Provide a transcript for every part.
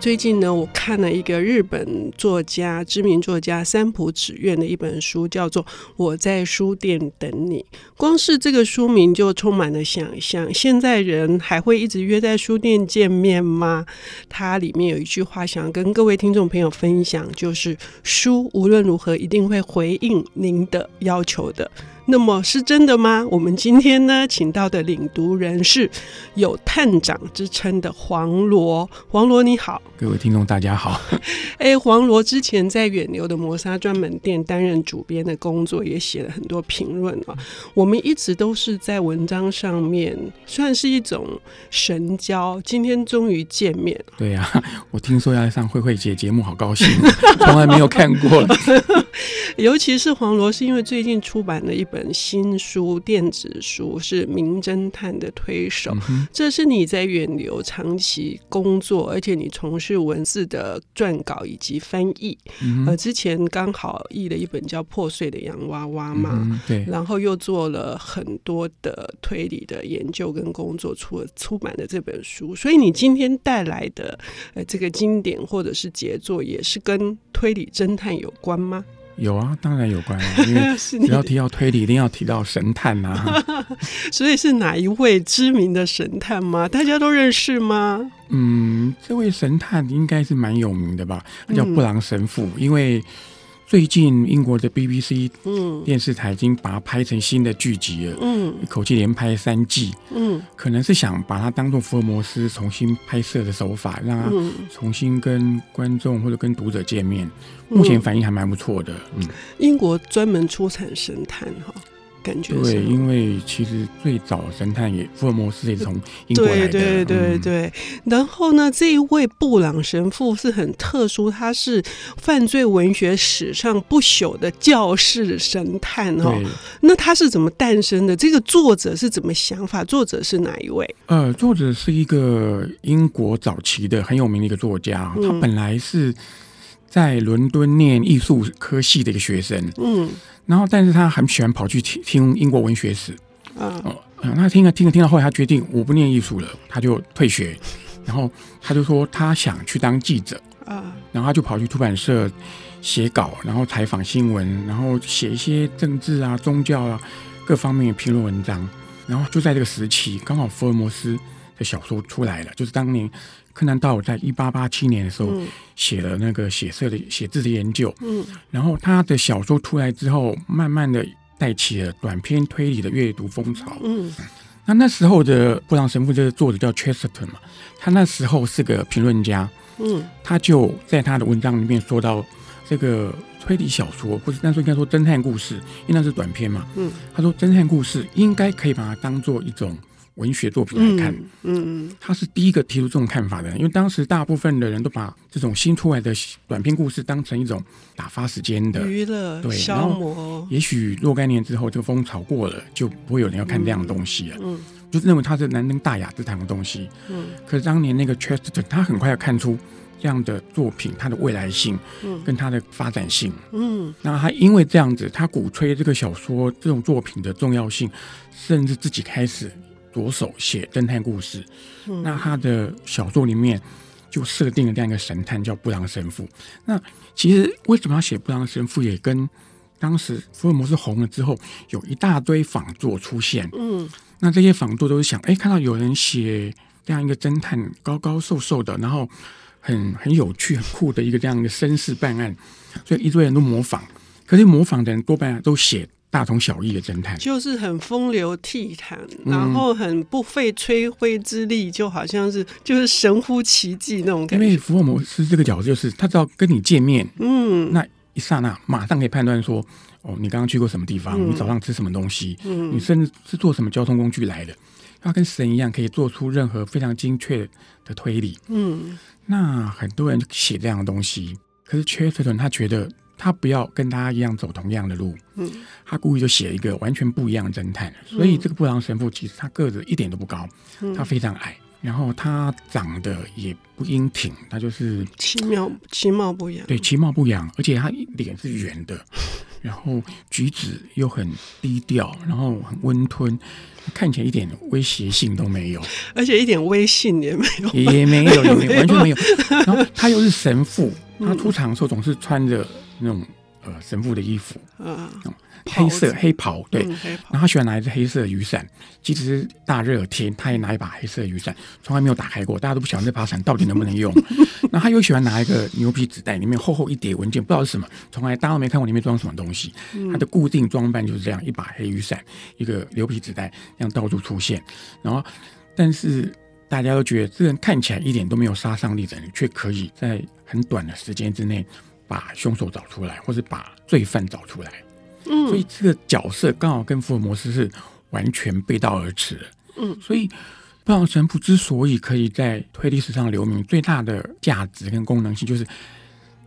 最近呢，我看了一个日本作家、知名作家三浦紫苑的一本书，叫做《我在书店等你》。光是这个书名就充满了想象。现在人还会一直约在书店见面吗？它里面有一句话想跟各位听众朋友分享，就是书无论如何一定会回应您的要求的。那么是真的吗？我们今天呢，请到的领读人是有探长之称的黄罗。黄罗你好，各位听众大家好。哎，黄罗之前在远流的磨砂专门店担任主编的工作，也写了很多评论啊。我们一直都是在文章上面算是一种神交，今天终于见面了。对呀、啊，我听说要上慧慧姐节目，好高兴，从来没有看过。尤其是黄罗，是因为最近出版了一本新书，电子书是《名侦探的推手》，嗯，这是你在远流长期工作，而且你从事文字的撰稿以及翻译。嗯、呃，之前刚好译了一本叫《破碎的洋娃娃》嘛，嗯，对，然后又做了很多的推理的研究跟工作，出了出版的这本书。所以你今天带来的呃这个经典或者是杰作，也是跟推理侦探有关吗？有啊，当然有关啊，因为只要提到推理，一定要提到神探呐、啊。所以是哪一位知名的神探吗？大家都认识吗？嗯，这位神探应该是蛮有名的吧？他叫布朗神父，嗯、因为。最近英国的 BBC 电视台已经把它拍成新的剧集了，嗯，一口气连拍三季，嗯，可能是想把它当做福尔摩斯重新拍摄的手法，让它重新跟观众或者跟读者见面。目前反应还蛮不错的，嗯。英国专门出产神探哈。感觉对，因为其实最早神探也福尔摩斯也是从英国来的，对对对对、嗯。然后呢，这一位布朗神父是很特殊，他是犯罪文学史上不朽的教室神探哦。那他是怎么诞生的？这个作者是怎么想法？作者是哪一位？呃，作者是一个英国早期的很有名的一个作家，嗯、他本来是在伦敦念艺术科系的一个学生，嗯。然后，但是他很喜欢跑去听听英国文学史，啊，嗯，那听了听了听到后来，他决定我不念艺术了，他就退学。然后他就说他想去当记者，啊，然后他就跑去出版社写稿，然后采访新闻，然后写一些政治啊、宗教啊各方面的评论文章。然后就在这个时期，刚好福尔摩斯的小说出来了，就是当年。柯南道尔在一八八七年的时候写了那个写色的写字的研究，嗯，然后他的小说出来之后，慢慢的带起了短篇推理的阅读风潮，嗯，那那时候的布朗神父这个作者叫 Chesterton 嘛，他那时候是个评论家，嗯，他就在他的文章里面说到这个推理小说，或者那时候应该说侦探故事，因为那是短篇嘛，嗯，他说侦探故事应该可以把它当做一种。文学作品来看，嗯嗯，他是第一个提出这种看法的人，因为当时大部分的人都把这种新出来的短篇故事当成一种打发时间的娱乐，对，消磨。也许若干年之后，这个风潮过了，就不会有人要看这样的东西了，嗯，嗯，就是认为他是难登大雅之堂的东西，嗯。可是当年那个 Chesterton，他很快要看出这样的作品它的未来性，嗯，跟它的发展性，嗯。那他因为这样子，他鼓吹这个小说这种作品的重要性，甚至自己开始。着手写侦探故事，嗯，那他的小说里面就设定了这样一个神探，叫布朗神父。那其实为什么要写布朗神父，也跟当时福尔摩斯红了之后，有一大堆仿作出现。嗯，那这些仿作都是想，哎，看到有人写这样一个侦探，高高瘦瘦的，然后很很有趣、很酷的一个这样一个绅士办案，所以一堆人都模仿。可是模仿的人多半都写。大同小异的侦探，就是很风流倜傥，嗯，然后很不费吹灰之力，就好像是就是神乎其技那种感觉。因为福尔摩斯这个角色，就是他只要跟你见面，嗯，那一刹那马上可以判断说，哦，你刚刚去过什么地方，嗯，你早上吃什么东西，嗯，你甚至是坐什么交通工具来的，他跟神一样，可以做出任何非常精确的推理。嗯，那很多人写这样的东西，可是切特顿他觉得。他不要跟大家一样走同样的路，嗯，他故意就写一个完全不一样的侦探，所以这个布朗神父其实他个子一点都不高，他非常矮，然后他长得也不英挺，他就是其貌其貌不扬，对，其貌不扬，而且他脸是圆的，然后举止又很低调，然后很温吞，看起来一点威胁性都没有，而且一点威信也没有，也没有，也没有，完全没有。然后他又是神父，他出场的时候总是穿着那种呃神父的衣服啊。嗯黑色黑袍，对，嗯、然后他喜欢拿一只黑色雨伞，即使是大热天，他也拿一把黑色雨伞，从来没有打开过。大家都不晓得那把伞到底能不能用。然后他又喜欢拿一个牛皮纸袋，里面厚厚一叠文件，不知道是什么，从来大家都没看过里面装什么东西。他的固定装扮就是这样：一把黑雨伞，一个牛皮纸袋，这样到处出现。然后，但是大家都觉得这个人看起来一点都没有杀伤力的人，却可以在很短的时间之内把凶手找出来，或是把罪犯找出来。嗯，所以这个角色刚好跟福尔摩斯是完全背道而驰。嗯，所以布朗神父之所以可以在推理史上留名，最大的价值跟功能性就是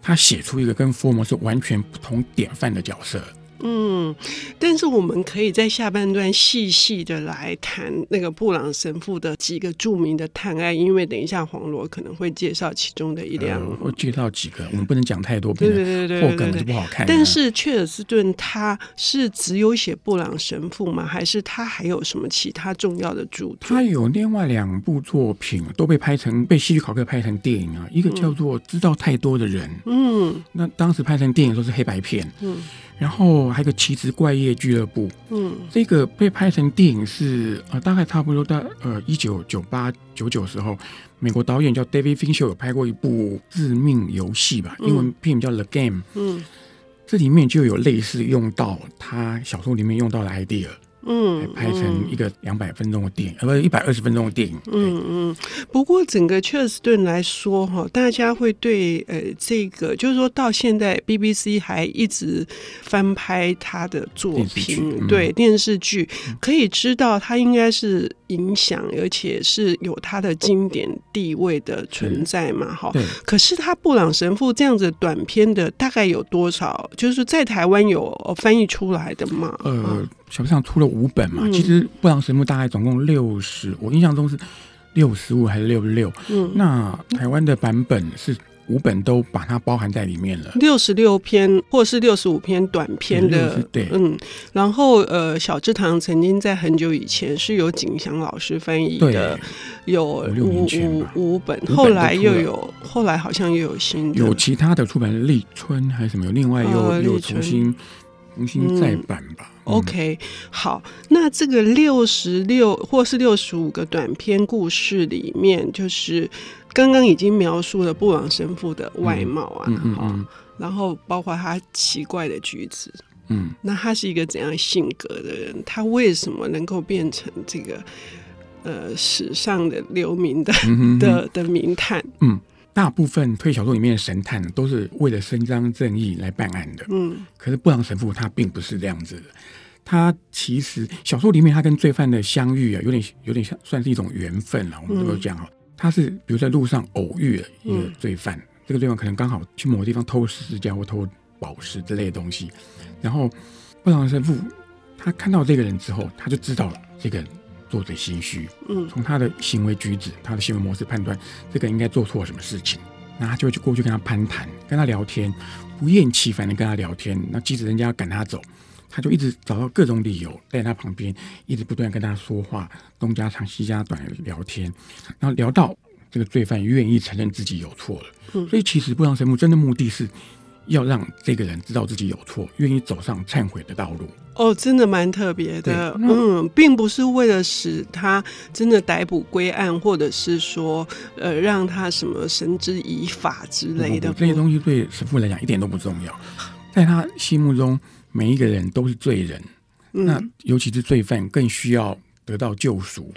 他写出一个跟福尔摩斯完全不同典范的角色。嗯，但是我们可以在下半段细细的来谈那个布朗神父的几个著名的探案，因为等一下黄罗可能会介绍其中的一两，呃，我介绍几个，我们不能讲太多，对对对对，破梗就不好看。但是切尔斯顿他是只有写布朗神父吗？还是他还有什么其他重要的著作？他有另外两部作品都被拍成被戏剧考克拍成电影啊，一个叫做《知道太多的人》，嗯，那当时拍成电影都是黑白片，嗯。然后还有个《奇职怪业俱乐部》，嗯，这个被拍成电影是呃，大概差不多在呃一九九八九九时候，美国导演叫 David Fincher 有拍过一部《致命游戏》吧，英文片名叫《The Game》，嗯，这里面就有类似用到他小说里面用到的 idea。嗯，拍成一个两百分钟的电影，呃，不是一百二十分钟的电影。嗯嗯。不过整个切尔斯顿来说，哈，大家会对呃这个，就是说到现在，BBC 还一直翻拍他的作品，嗯、对电视剧，可以知道他应该是影响，而且是有他的经典地位的存在嘛，哈。对。可是他布朗神父这样子短片的，大概有多少？就是在台湾有翻译出来的嘛？呃。小说上出了五本嘛，其实布朗神木大概总共六十，我印象中是六十五还是六十六？嗯，那台湾的版本是五本都把它包含在里面了，六十六篇或是六十五篇短篇的，对，嗯，然后呃，小志堂曾经在很久以前是由景祥老师翻译的，有五五五本，后来又有后来好像又有新的，有其他的出版，立春还是什么，有另外又又重新重新再版吧。OK，好，那这个六十六或是六十五个短篇故事里面，就是刚刚已经描述了布朗神父的外貌啊，嗯嗯嗯，然后包括他奇怪的举止，嗯，那他是一个怎样性格的人？他为什么能够变成这个呃史上的留名的的的名探？嗯。大部分推理小说里面的神探都是为了伸张正义来办案的。嗯，可是布朗神父他并不是这样子的。他其实小说里面他跟罪犯的相遇啊，有点有点像算是一种缘分了。我们都讲哈，他是比如在路上偶遇了一个罪犯，这个罪犯可能刚好去某个地方偷十字架或偷宝石之类的东西，然后布朗神父他看到这个人之后，他就知道了这个人。做贼心虚，嗯，从他的行为举止、他的行为模式判断，这个应该做错了什么事情，那他就会去过去跟他攀谈，跟他聊天，不厌其烦的跟他聊天。那即使人家要赶他走，他就一直找到各种理由在他旁边，一直不断跟他说话，东家长西家短聊天，然后聊到这个罪犯愿意承认自己有错了。嗯，所以其实布朗神父真的目的是。要让这个人知道自己有错，愿意走上忏悔的道路。哦，真的蛮特别的。嗯，并不是为了使他真的逮捕归案，或者是说，呃，让他什么绳之以法之类的。这些东西对神父来讲一点都不重要，在他心目中，每一个人都是罪人。嗯，那尤其是罪犯，更需要。得到救赎，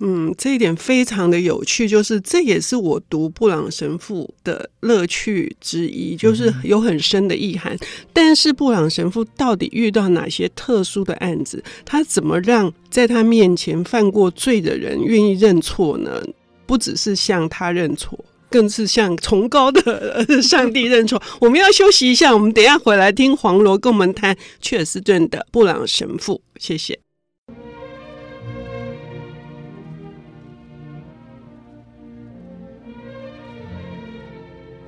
嗯，这一点非常的有趣，就是这也是我读布朗神父的乐趣之一，就是有很深的意涵。但是布朗神父到底遇到哪些特殊的案子？他怎么让在他面前犯过罪的人愿意认错呢？不只是向他认错，更是向崇高的上帝认错。我们要休息一下，我们等一下回来听黄罗跟我们谈切尔斯顿的布朗神父。谢谢。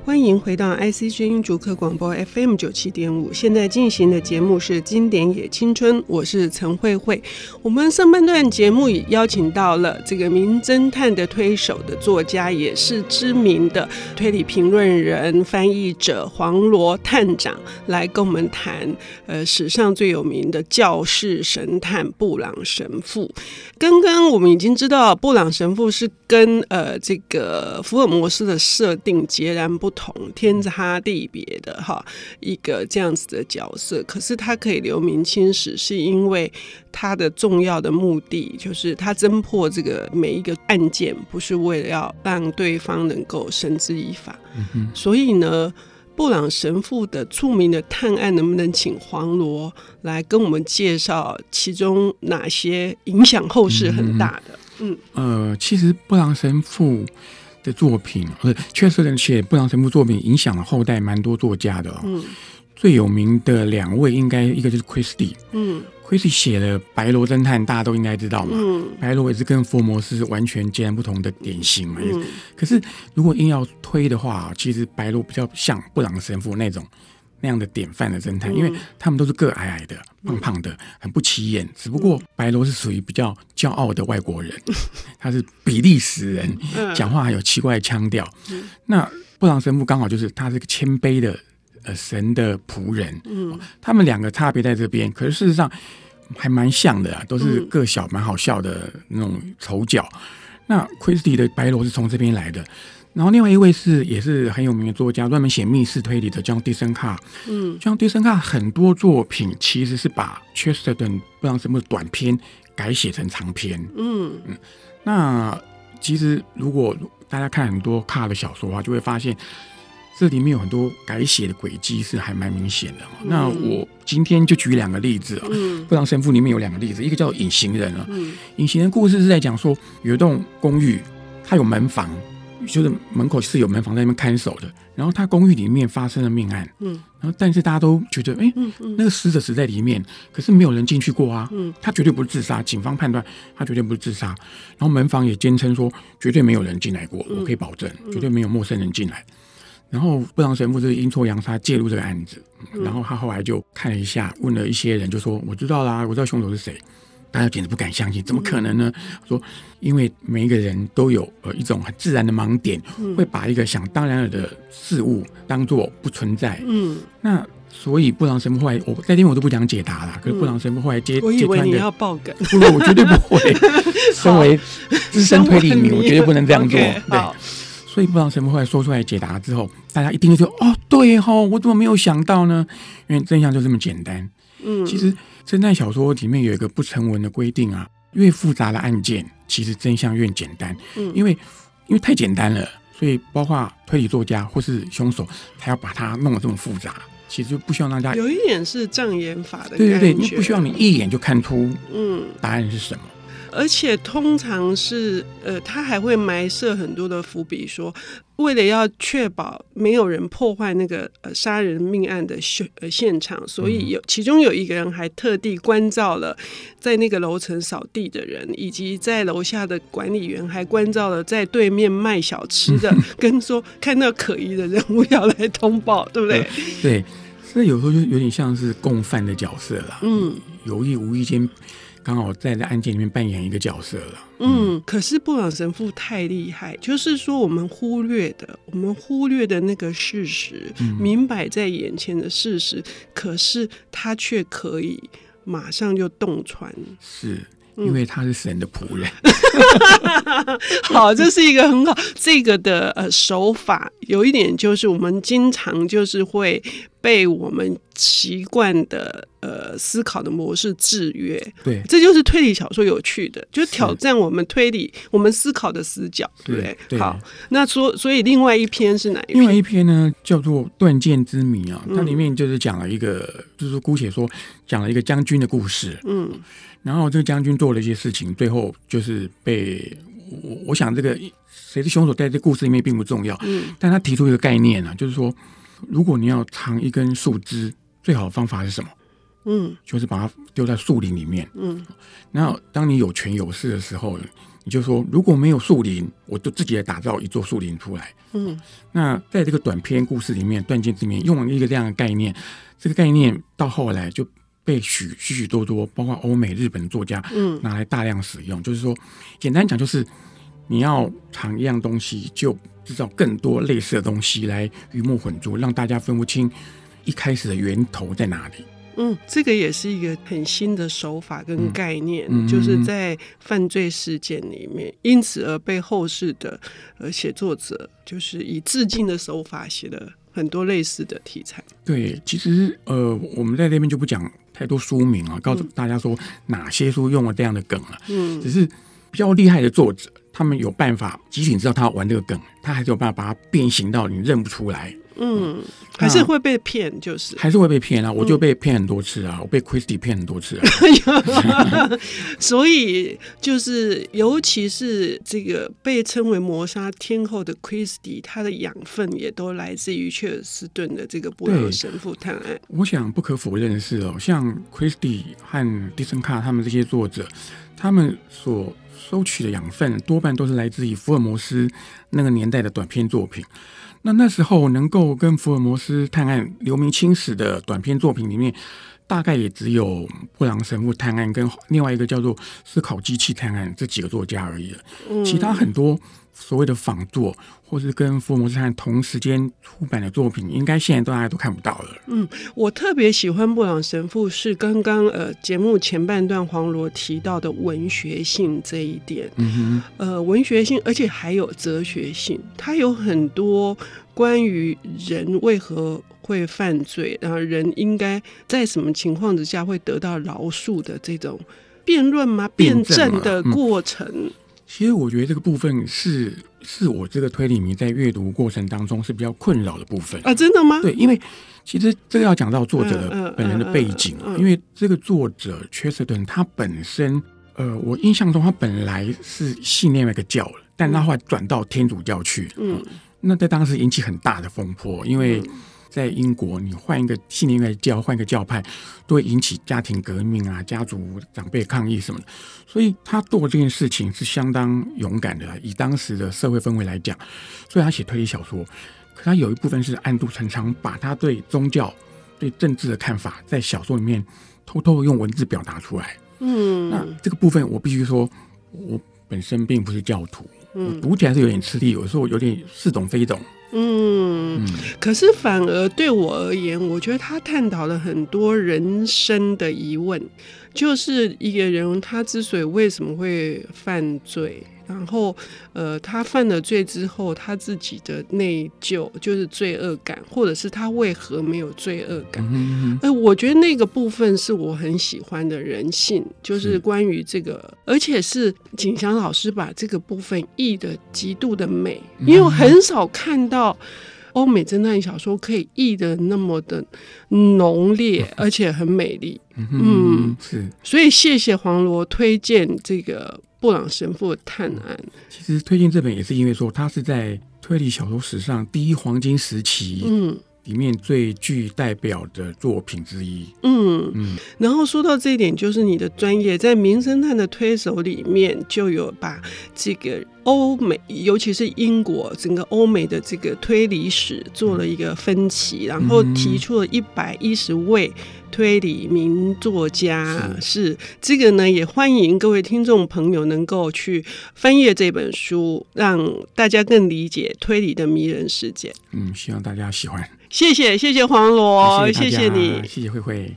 欢迎回到 IC 之音竹科广播 FM 九七点五，现在进行的节目是《经典也青春》，我是陈慧慧。我们上半段节目已邀请到了这个名侦探的推手的作家，也是知名的推理评论人、翻译者黄罗探长来跟我们谈，呃，史上最有名的教室神探布朗神父。刚刚我们已经知道，布朗神父是跟呃这个福尔摩斯的设定截然不同。天差地别的哈一个这样子的角色，可是他可以留名青史，是因为他的重要的目的就是他侦破这个每一个案件，不是为了要让对方能够绳之以法。所以呢，布朗神父的著名的探案，能不能请黄罗来跟我们介绍其中哪些影响后世很大的？嗯，呃，其实布朗神父。的作品，呃，确实写布朗神父作品影响了后代蛮多作家的哦。嗯，最有名的两位应该一个就是 Christie，嗯，Christie 写了《白罗侦探》，大家都应该知道嘛。嗯，白罗也是跟福摩斯完全截然不同的典型嘛。嗯，可是如果硬要推的话，其实白罗比较像布朗神父那种。那样的典范的侦探，因为他们都是个矮矮的、胖胖的，很不起眼。只不过白罗是属于比较骄傲的外国人，他是比利时人，讲话还有奇怪的腔调。那布朗神父刚好就是他是个谦卑的呃神的仆人。嗯，他们两个差别在这边，可是事实上还蛮像的啊，都是个小蛮好笑的那种丑角。那 Christie 的白罗是从这边来的。然后另外一位是也是很有名的作家，专门写密室推理的，叫 John Dixon Carr。嗯，John Dixon Carr 很多作品其实是把 Chesterton 布朗神父的短篇改写成长篇。嗯嗯，那其实如果大家看很多 Carr 的小说的话，就会发现这里面有很多改写的轨迹是还蛮明显的。嗯、那我今天就举两个例子啊。嗯，布朗神父里面有两个例子，一个叫隐形人啊。嗯，隐形人故事是在讲说有一栋公寓，它有门房。就是门口是有门房在那边看守的，然后他公寓里面发生了命案，嗯，然后但是大家都觉得，哎、欸，嗯嗯，那个死者死在里面，可是没有人进去过啊，嗯，他绝对不是自杀，警方判断他绝对不是自杀，然后门房也坚称说绝对没有人进来过，我可以保证，绝对没有陌生人进来。然后布朗神父是阴错阳差介入这个案子，然后他后来就看了一下，问了一些人，就说我知道啦，我知道凶手是谁。大家简直不敢相信，怎么可能呢？说，因为每一个人都有呃一种很自然的盲点，会把一个想当然了的事物当做不存在。嗯，那所以布朗神父后来，我那天我都不想解答了。可是布朗神父后来接，我以为你要爆梗，不，我绝对不会。身为资深推理迷，我绝对不能这样做。对，所以布朗神父后来说出来解答之后，大家一定就说：“哦，对哦，我怎么没有想到呢？”因为真相就这么简单。嗯，其实。侦探小说里面有一个不成文的规定啊，越复杂的案件，其实真相越简单。嗯，因为因为太简单了，所以包括推理作家或是凶手，他要把它弄得这么复杂，其实就不希望大家有一点是障眼法的。对对对，你不希望你一眼就看出嗯答案是什么。嗯而且通常是，呃，他还会埋设很多的伏笔，说为了要确保没有人破坏那个呃杀人命案的现呃现场，所以有其中有一个人还特地关照了在那个楼层扫地的人，以及在楼下的管理员还关照了在对面卖小吃的，跟说看到可疑的人物要来通报，对不对？对，所以有时候就有点像是共犯的角色了，嗯，有意无意间。刚好在这案件里面扮演一个角色了。嗯，可是布朗神父太厉害，就是说我们忽略的，我们忽略的那个事实，嗯、明摆在眼前的事实，可是他却可以马上就洞穿。是。因为他是神的仆人，好，这是一个很好这个的呃手法。有一点就是，我们经常就是会被我们习惯的呃思考的模式制约。对，这就是推理小说有趣的，就挑战我们推理我们思考的死角，对不对？对。好，那所所以另外一篇是哪一篇？另外一篇呢，叫做《断剑之谜》啊，它里面就是讲了一个，就是姑且说讲了一个将军的故事。嗯。然后这个将军做了一些事情，最后就是被我我想这个谁是凶手，在这故事里面并不重要。嗯，但他提出一个概念啊，就是说，如果你要藏一根树枝，最好的方法是什么？嗯，就是把它丢在树林里面，嗯，那当你有权有势的时候，你就说如果没有树林，我就自己来打造一座树林出来，嗯，那在这个短篇故事里面，断剑之名用了一个这样的概念，这个概念到后来就被许许许多多，包括欧美、日本作家，嗯，拿来大量使用，就是说，简单讲就是你要藏一样东西，就制造更多类似的东西来鱼目混珠，让大家分不清一开始的源头在哪里。嗯，这个也是一个很新的手法跟概念，嗯、就是在犯罪事件里面，嗯、因此而被后世的呃写作者就是以致敬的手法写了很多类似的题材。对，其实呃，我们在那边就不讲太多书名啊，告诉大家说哪些书用了这样的梗了。嗯，只是比较厉害的作者，他们有办法，即使你知道他玩这个梗，他还是有办法把它变形到你认不出来。嗯，还是会被骗，就是还是会被骗啊！我就被骗很多次啊，嗯、我被 Christie 骗很多次啊。所以就是，尤其是这个被称为磨砂天后的 Christie，他的养分也都来自于切尔斯顿的这个波尔神父探案。我想不可否认的是哦，像 Christie 和迪森卡他们这些作者，他们所收取的养分多半都是来自于福尔摩斯那个年代的短篇作品。那那时候能够跟福尔摩斯探案留名青史的短篇作品里面，大概也只有《布朗神父探案》跟另外一个叫做《思考机器探案》这几个作家而已了。其他很多所谓的仿作，或是跟福尔摩斯探同时间出版的作品，应该现在大家都看不到了。嗯，我特别喜欢布朗神父是刚刚呃节目前半段黄罗提到的文学性这一点。嗯哼，呃，文学性，而且还有哲学性，它有很多关于人为何会犯罪，然后人应该在什么情况之下会得到饶恕的这种辩论吗？辩证的过程。嗯其实我觉得这个部分是是我这个推理迷在阅读过程当中是比较困扰的部分啊，真的吗？对，因为其实这个要讲到作者的本人的背景，因为这个作者切斯顿他本身，呃，我印象中他本来是信另外一个教，但他后来转到天主教去，嗯，那在当时引起很大的风波，因为。在英国，你换一个信念来教，换一个教派，都会引起家庭革命啊，家族长辈抗议什么的。所以他做这件事情是相当勇敢的，以当时的社会氛围来讲。所以他写推理小说，可他有一部分是暗度陈仓，把他对宗教、对政治的看法，在小说里面偷偷用文字表达出来。嗯，那这个部分我必须说，我本身并不是教徒，我读起来是有点吃力，有时候有点似懂非懂。嗯，可是反而对我而言，我觉得他探讨了很多人生的疑问，就是一个人他之所以为什么会犯罪。然后，呃，他犯了罪之后，他自己的内疚就是罪恶感，或者是他为何没有罪恶感？嗯、呃，我觉得那个部分是我很喜欢的人性，就是关于这个，而且是景祥老师把这个部分译的极度的美，因为我很少看到欧美侦探小说可以译的那么的浓烈，而且很美丽。嗯，嗯是，所以谢谢黄罗推荐这个。布朗神父的探案，其实推荐这本也是因为说，它是在推理小说史上第一黄金时期，嗯，里面最具代表的作品之一，嗯嗯。然后说到这一点，就是你的专业在名侦探的推手里面就有把这个欧美，尤其是英国整个欧美的这个推理史做了一个分期，然后提出了一百一十位。推理名作家是，是这个呢，也欢迎各位听众朋友能够去翻阅这本书，让大家更理解推理的迷人世界。嗯，希望大家喜欢。谢谢，谢谢黄罗，谢谢，你，谢谢慧慧。